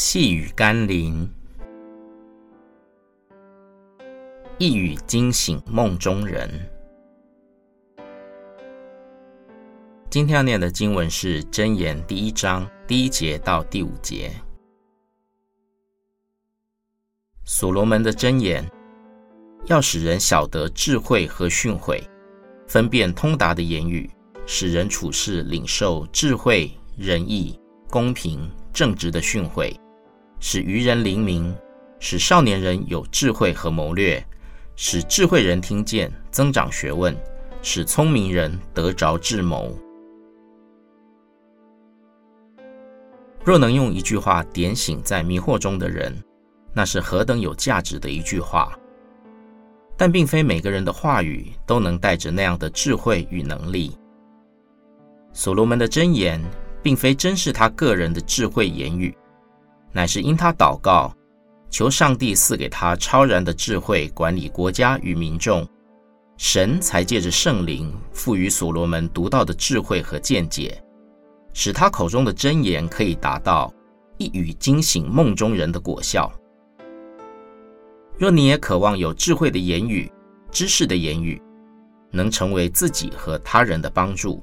细雨甘霖，一语惊醒梦中人。今天要念的经文是《箴言》第一章第一节到第五节。所罗门的箴言，要使人晓得智慧和训诲，分辨通达的言语，使人处事领受智慧、仁义、公平、正直的训诲。使愚人灵明，使少年人有智慧和谋略，使智慧人听见增长学问，使聪明人得着智谋。若能用一句话点醒在迷惑中的人，那是何等有价值的一句话！但并非每个人的话语都能带着那样的智慧与能力。所罗门的箴言，并非真是他个人的智慧言语。乃是因他祷告，求上帝赐给他超然的智慧，管理国家与民众，神才借着圣灵赋予所罗门独到的智慧和见解，使他口中的箴言可以达到一语惊醒梦中人的果效。若你也渴望有智慧的言语、知识的言语，能成为自己和他人的帮助，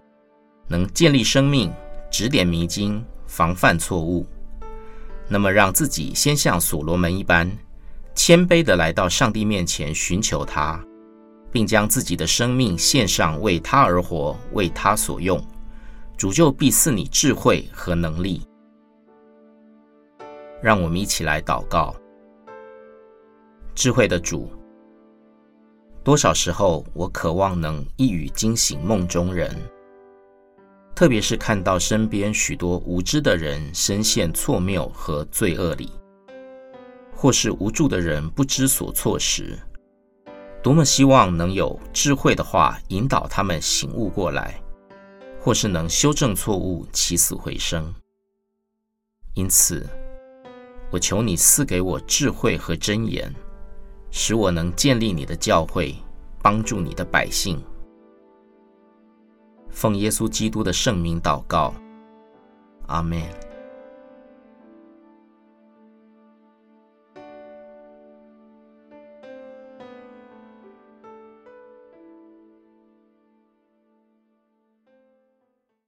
能建立生命、指点迷津、防范错误。那么，让自己先像所罗门一般，谦卑的来到上帝面前寻求他，并将自己的生命献上，为他而活，为他所用，主就必赐你智慧和能力。让我们一起来祷告：智慧的主，多少时候我渴望能一语惊醒梦中人。特别是看到身边许多无知的人深陷错谬和罪恶里，或是无助的人不知所措时，多么希望能有智慧的话引导他们醒悟过来，或是能修正错误，起死回生。因此，我求你赐给我智慧和箴言，使我能建立你的教会，帮助你的百姓。奉耶稣基督的圣名祷告，阿门。